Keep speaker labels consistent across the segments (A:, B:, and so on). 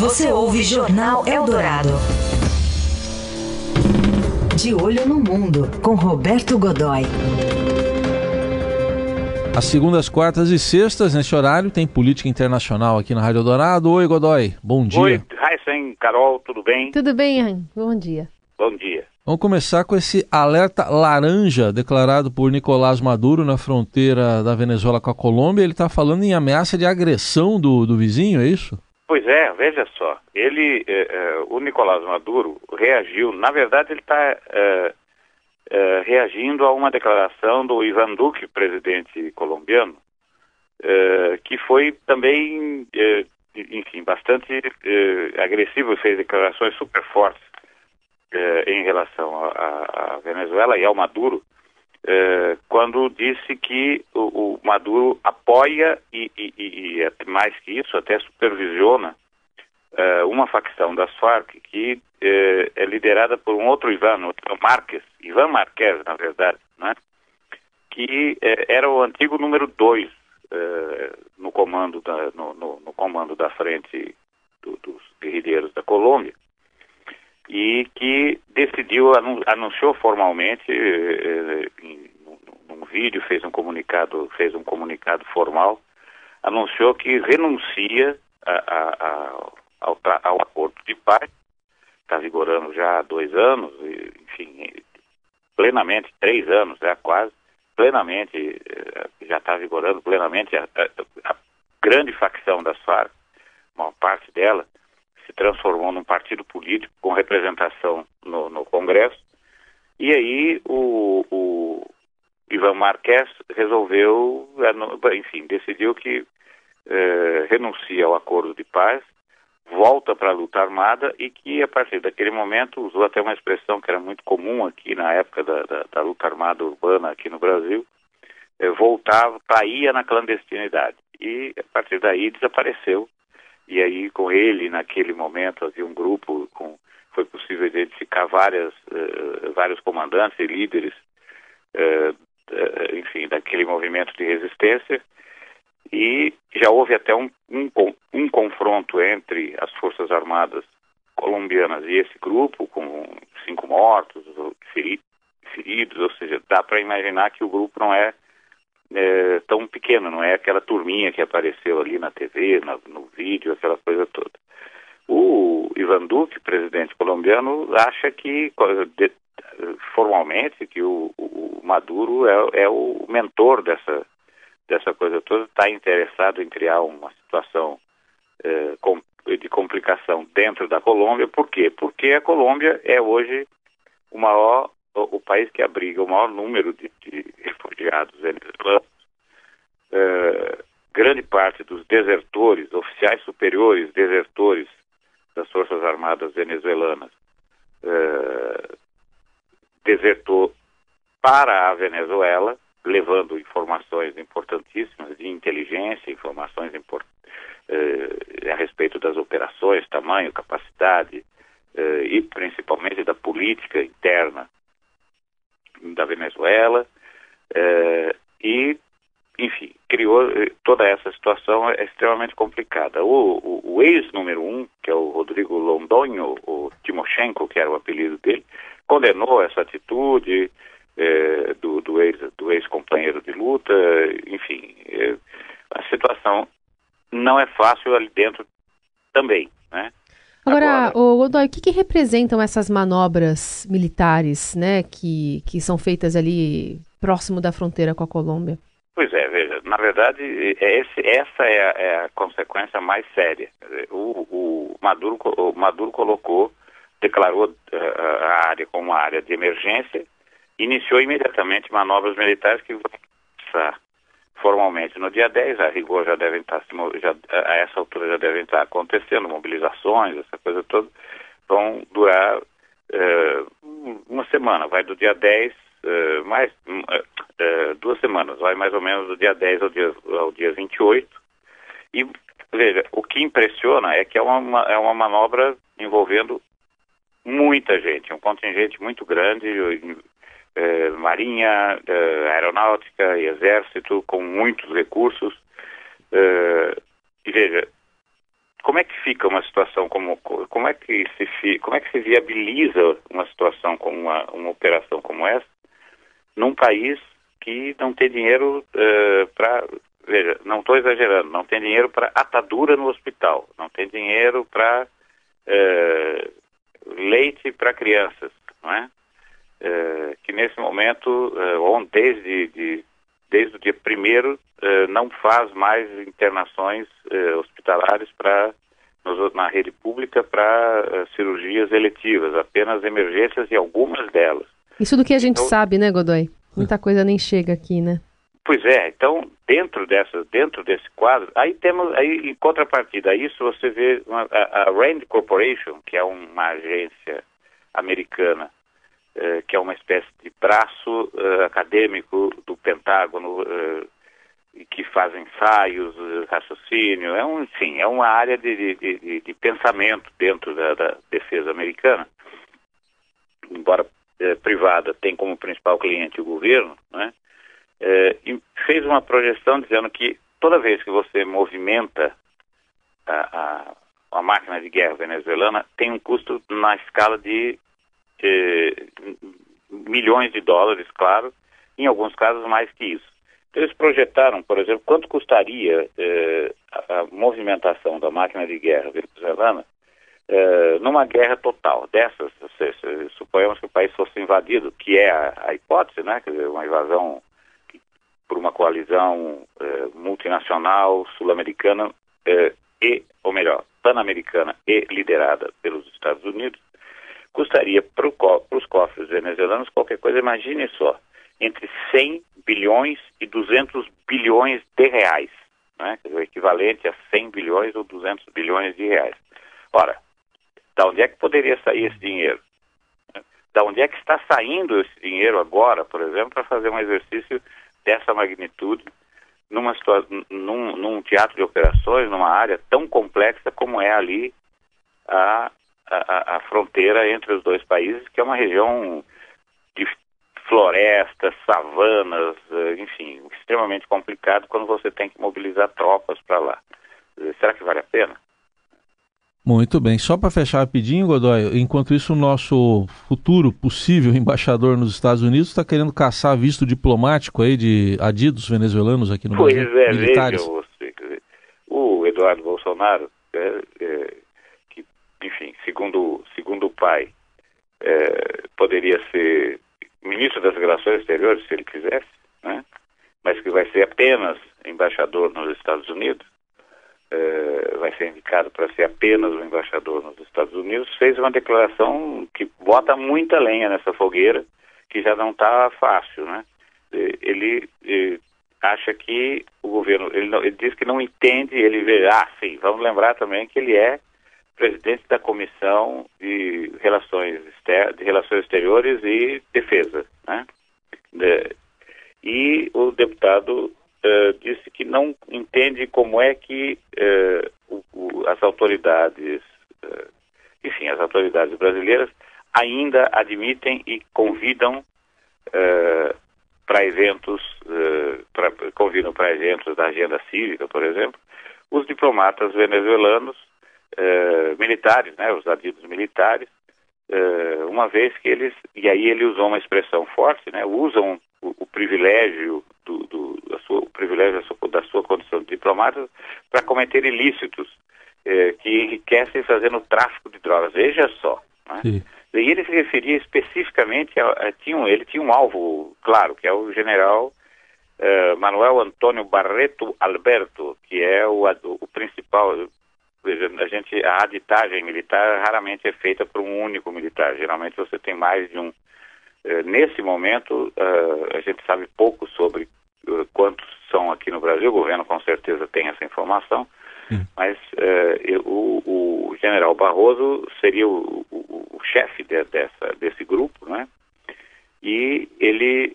A: Você ouve Jornal Eldorado. De olho no mundo, com Roberto Godoy.
B: Às segundas, quartas e sextas, nesse horário, tem política internacional aqui na Rádio Eldorado. Oi, Godoy, bom dia.
C: Oi, Heisen, Carol, tudo bem?
D: Tudo bem? Bom dia.
C: Bom dia.
B: Vamos começar com esse alerta laranja declarado por Nicolás Maduro na fronteira da Venezuela com a Colômbia. Ele está falando em ameaça de agressão do, do vizinho, é isso?
C: Pois é, veja só. Ele, eh, eh, o Nicolás Maduro reagiu. Na verdade, ele está eh, eh, reagindo a uma declaração do Ivan Duque, presidente colombiano, que foi também, enfim, bastante agressivo fez declarações super fortes em relação à Venezuela e ao Maduro, quando disse que o, o Maduro apoia e, e, e, mais que isso, até supervisiona uma facção das Farc que é liderada por um outro Ivan, outro Marques, Ivan Marques, na verdade, né? que era o antigo número 2 no comando da, no, no, no comando da frente do, dos guerrilheiros da Colômbia e que decidiu, anunciou formalmente, eh, em, num vídeo, fez um comunicado, fez um comunicado formal, anunciou que renuncia a, a, a, ao, ao, acordo de paz, está vigorando já há dois anos, enfim, plenamente, três anos já quase, plenamente, eh, já está vigorando plenamente a, a, grande facção das Farc, uma parte dela, se transformou num partido político com representação no, no Congresso. E aí o, o Ivan Marques resolveu, enfim, decidiu que eh, renuncia ao acordo de paz, volta para a luta armada e que a partir daquele momento usou até uma expressão que era muito comum aqui na época da, da, da luta armada urbana aqui no Brasil, eh, voltava, caía na clandestinidade e a partir daí desapareceu e aí com ele naquele momento havia um grupo com foi possível identificar várias uh, vários comandantes e líderes uh, uh, enfim daquele movimento de resistência. E já houve até um, um, um confronto entre as forças armadas colombianas e esse grupo com cinco mortos feridos. Ou seja dá para imaginar que o grupo não é é, tão pequeno, não é aquela turminha que apareceu ali na TV, na, no vídeo, aquela coisa toda. O Ivan Duque, presidente colombiano, acha que, formalmente, que o, o Maduro é, é, o mentor dessa, dessa coisa toda, está interessado em criar uma situação é, de complicação dentro da Colômbia. Por quê? Porque a Colômbia é hoje o maior o, o país que abriga o maior número de, de refugiados venezuelanos, grande parte dos desertores, oficiais superiores desertores das Forças Armadas venezuelanas, uh, desertou para a Venezuela, levando informações importantíssimas de inteligência, informações uh, a respeito das operações, tamanho, capacidade, uh, e principalmente da política interna da Venezuela e, enfim, criou eh, toda essa situação é extremamente complicada. O, o, o ex-número um, que é o Rodrigo Londonho, o Timoshenko, que era o apelido dele, condenou essa atitude é, do, do ex-companheiro ex de luta, enfim, é, a situação não é fácil ali dentro também, né?
D: Agora, Agora o Godoy, o que, que, representam essas manobras militares, né, que, que são feitas ali próximo da fronteira com a Colômbia?
C: Pois é, veja, na verdade, é esse, essa é a, é a, consequência mais séria. O, o, Maduro, o Maduro colocou, declarou eh, a área como uma área de emergência, iniciou imediatamente manobras militares que vão formalmente no dia 10, a rigor já devem estar, já, a essa altura já devem estar acontecendo, mobilizações, essa coisa toda, vão durar é, uma semana, vai do dia 10, é, mais duas semanas, vai mais ou menos do dia 10 ao dia, ao dia 28, e veja, o que impressiona é que é uma, é uma manobra envolvendo muita gente, um contingente muito grande, eh, marinha, eh, aeronáutica e exército com muitos recursos. Eh, e veja, como é que fica uma situação como como é que se como é que se viabiliza uma situação como uma, uma operação como essa num país que não tem dinheiro uh, para veja não estou exagerando não tem dinheiro para atadura no hospital não tem dinheiro para uh, leite para crianças não é uh, que nesse momento uh, desde de, desde o dia primeiro não faz mais internações hospitalares para na rede pública para cirurgias eletivas, apenas emergências e algumas delas.
D: Isso do que a gente então, sabe, né, Godoy? Muita coisa nem chega aqui, né?
C: Pois é, então dentro dessa, dentro desse quadro, aí temos, aí em contrapartida a isso você vê uma, a, a, Rand Corporation, que é uma agência americana, eh, que é uma espécie de braço eh, acadêmico do Pentágono, eh, que faz ensaios, eh, raciocínio, é um, sim, é uma área de, de, de, de pensamento dentro da, da, defesa americana, embora eh, privada tem como principal cliente o governo, né? Eh, fez uma projeção dizendo que toda vez que você movimenta a, a, a, máquina de guerra venezuelana tem um custo na escala de milhões de dólares, claro, em alguns casos mais que isso. Então, eles projetaram, por exemplo, quanto custaria eh, a, a, movimentação da máquina de guerra venezuelana eh, numa guerra total dessas, se, se, suponhamos que o país fosse invadido, que é a, a hipótese, né, quer dizer, uma invasão por uma coalizão eh, multinacional sul-americana eh, e, ou melhor, pan-americana e liderada pelos Estados Unidos, custaria para os cofres venezuelanos qualquer coisa, imagine só, entre 100 bilhões e 200 bilhões de reais, né? o equivalente a 100 bilhões ou 200 bilhões de reais. Ora, da onde é que poderia sair esse dinheiro? Da onde é que está saindo esse dinheiro agora, por exemplo, para fazer um exercício dessa magnitude numa num, num, teatro de operações, numa área tão complexa como é ali a, a, a fronteira entre os dois países, que é uma região de florestas, savanas, eh, enfim, extremamente complicado quando você tem que mobilizar tropas para lá. Será que vale a pena?
B: Muito bem. Só para fechar rapidinho, Godoy, enquanto isso, o nosso futuro possível embaixador nos Estados Unidos está querendo caçar visto diplomático aí de adidos venezuelanos aqui no
C: pois
B: Brasil.
C: Pois é, militares. veja você. O Eduardo Bolsonaro, é, é, que, enfim, segundo, segundo o pai, é, poderia ser ministro das Relações Exteriores, se ele quisesse, né? mas que vai ser apenas embaixador nos Estados Unidos, eh, vai ser indicado para ser apenas o embaixador nos Estados Unidos, fez uma declaração que bota muita lenha nessa fogueira, que já não está fácil, né? Ele, ele, acha que o governo, ele, não, ele diz que não entende, ele vê, ah, sim, vamos lembrar também que ele é presidente da Comissão de Relações, Exter de Relações Exteriores e Defesa, né? De, e o deputado uh, disse que não entende como é que uh, o, o, as autoridades, uh, enfim, as autoridades brasileiras ainda admitem e convidam para eventos, pra, convidam para eventos da agenda cívica, por exemplo, os diplomatas venezuelanos militares, né, os adidos militares, uma vez que eles, e aí ele usou uma expressão forte, né, usam o, o privilégio do, do sua, o privilégio da sua, da sua condição de diplomata para cometer ilícitos eh, que enriquecem fazendo tráfico de drogas. Veja só. Né? E ele se referia especificamente a, a, tinha um, ele tinha um alvo claro, que é o general eh, Manuel Antônio Barreto Alberto, que é o, o principal. A gente a aditagem militar raramente é feita por um único militar. Geralmente você tem mais de um eh, nesse momento, uh, a gente sabe pouco sobre quantos são aqui no Brasil, o governo com certeza tem essa informação, Sim. mas o, o, general Barroso seria o, o, o chefe de, dessa, desse grupo, né? E ele,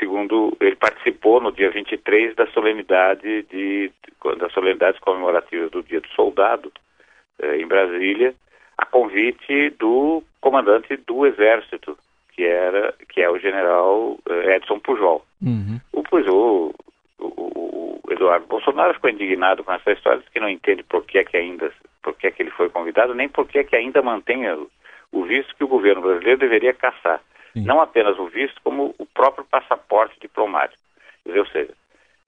C: segundo, ele participou no dia 23 da solenidade de, das solenidades comemorativas do Dia do Soldado, em Brasília, a convite do comandante do Exército, que era que é o general eh, Edson Pujol. Uhum. Pujol o, o, o, Eduardo Bolsonaro ficou indignado com essa história, que não entende por que, é que ainda, por que, é que ele foi convidado, nem por que, é que ainda mantém o, o visto que o governo brasileiro deveria caçar. Sim. Não apenas o visto, como o próprio passaporte diplomático. Ou seja,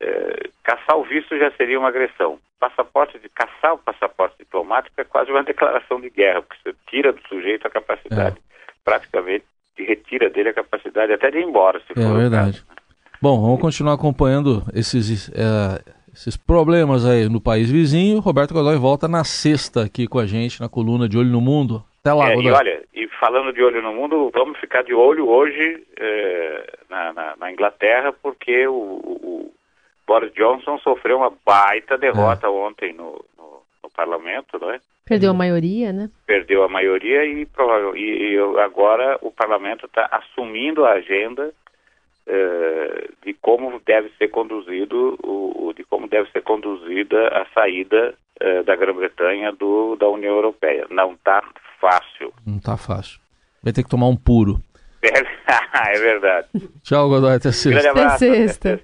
C: é, caçar o visto já seria uma agressão. Passaporte de caçar o passaporte diplomático é quase uma declaração de guerra, porque você tira do sujeito a capacidade, é. praticamente retira dele a capacidade até de ir embora, se
B: é for. É verdade. Caso. Bom, vamos continuar acompanhando esses, é, esses problemas aí no país vizinho. Roberto Godoy volta na sexta aqui com a gente na coluna de Olho no Mundo. Até lá,
C: é, Godoy. E olha, e falando de Olho no Mundo, vamos ficar de olho hoje é, na, na, na, Inglaterra, porque o, o, Boris Johnson sofreu uma baita derrota é. ontem no, no, no, parlamento, não é?
D: Perdeu a maioria, né?
C: Perdeu a maioria e, e, e agora o parlamento está assumindo a agenda eh, de como deve ser conduzido o, de como deve ser conduzida a saída uh, da Grã-Bretanha do da União Europeia. Não está fácil.
B: Não está fácil. Vai ter que tomar um puro.
C: é verdade.
B: Tchau, Godoy.
C: Até sexta. Até sexta.